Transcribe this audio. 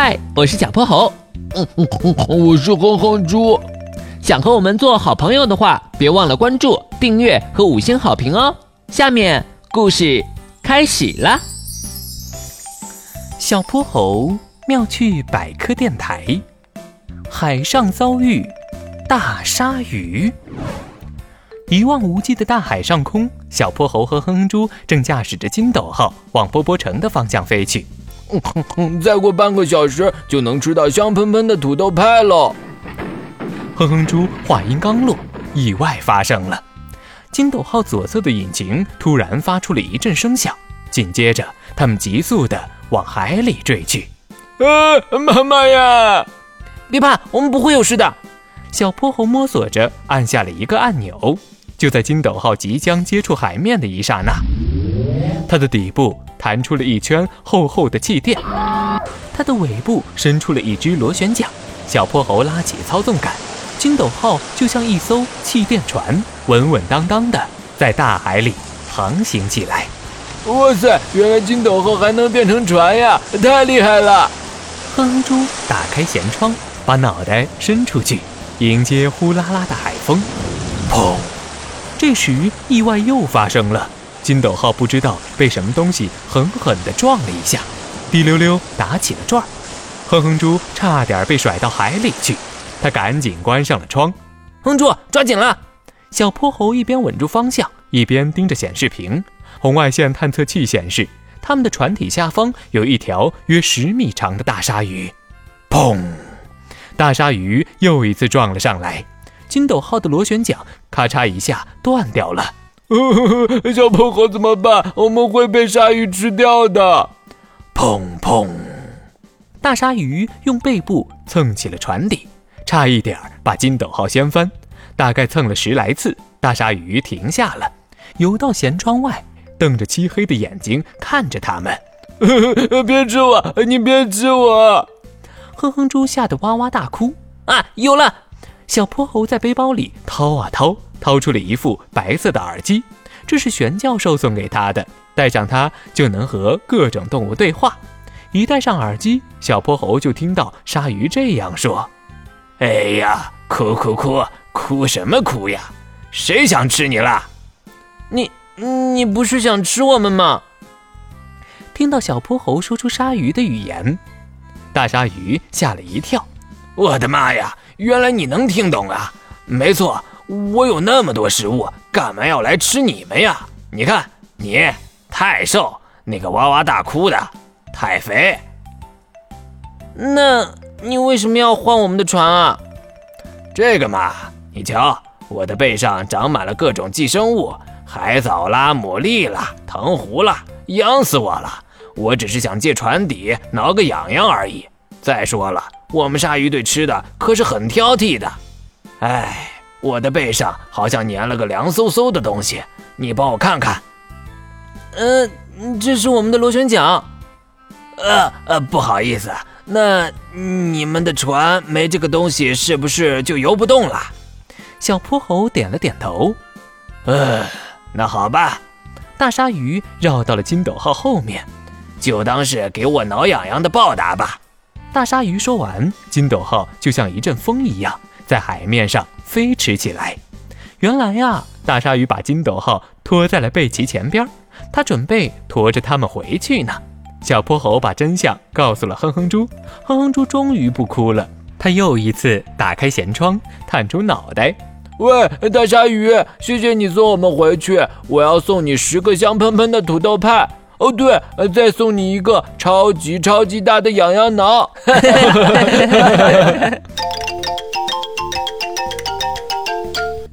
嗨，我是小泼猴。嗯嗯嗯，我是哼哼猪。想和我们做好朋友的话，别忘了关注、订阅和五星好评哦。下面故事开始了。小泼猴妙趣百科电台，海上遭遇大鲨鱼。一望无际的大海上空，小泼猴和哼哼猪正驾驶着筋斗号往波波城的方向飞去。再过半个小时就能吃到香喷喷的土豆派了。哼哼猪话音刚落，意外发生了。金斗号左侧的引擎突然发出了一阵声响，紧接着他们急速的往海里坠去。啊，妈妈呀！别怕，我们不会有事的。小泼猴摸索着按下了一个按钮，就在金斗号即将接触海面的一刹那，它的底部。弹出了一圈厚厚的气垫，它的尾部伸出了一只螺旋桨。小泼猴拉起操纵杆，金斗号就像一艘气垫船，稳稳当当的在大海里航行起来。哇塞，原来金斗号还能变成船呀，太厉害了！哼哼猪打开舷窗，把脑袋伸出去，迎接呼啦啦的海风。砰！这时意外又发生了。金斗号不知道被什么东西狠狠地撞了一下，滴溜溜打起了转儿。哼哼猪差点被甩到海里去，他赶紧关上了窗。哼猪，抓紧了！小泼猴一边稳住方向，一边盯着显示屏。红外线探测器显示，他们的船体下方有一条约十米长的大鲨鱼。砰！大鲨鱼又一次撞了上来，金斗号的螺旋桨咔嚓一下断掉了。小泼猴怎么办？我们会被鲨鱼吃掉的！砰砰，大鲨鱼用背部蹭起了船底，差一点把金斗号掀翻。大概蹭了十来次，大鲨鱼停下了，游到舷窗外，瞪着漆黑的眼睛看着他们。别吃我！你别吃我！哼哼猪吓得哇哇大哭。啊，有了！小泼猴在背包里掏啊掏。掏出了一副白色的耳机，这是玄教授送给他的，戴上它就能和各种动物对话。一戴上耳机，小泼猴就听到鲨鱼这样说：“哎呀，哭哭哭，哭什么哭呀？谁想吃你了？你你不是想吃我们吗？”听到小泼猴说出鲨鱼的语言，大鲨鱼吓了一跳：“我的妈呀，原来你能听懂啊！没错。”我有那么多食物，干嘛要来吃你们呀？你看你太瘦，那个哇哇大哭的太肥。那你为什么要换我们的船啊？这个嘛，你瞧，我的背上长满了各种寄生物，海藻啦、牡蛎啦、藤壶啦，痒死我了。我只是想借船底挠个痒痒而已。再说了，我们鲨鱼对吃的可是很挑剔的。哎。我的背上好像粘了个凉飕飕的东西，你帮我看看。呃，这是我们的螺旋桨。呃呃，不好意思，那你们的船没这个东西，是不是就游不动了？小泼猴点了点头。呃，那好吧。大鲨鱼绕到了金斗号后面，就当是给我挠痒痒的报答吧。大鲨鱼说完，金斗号就像一阵风一样。在海面上飞驰起来。原来呀，大鲨鱼把金斗号拖在了贝奇前边，他准备驮着他们回去呢。小泼猴把真相告诉了哼哼猪，哼哼猪终于不哭了。他又一次打开舷窗，探出脑袋：“喂，大鲨鱼，谢谢你送我们回去，我要送你十个香喷喷的土豆派。哦，对，再送你一个超级超级大的痒痒挠。”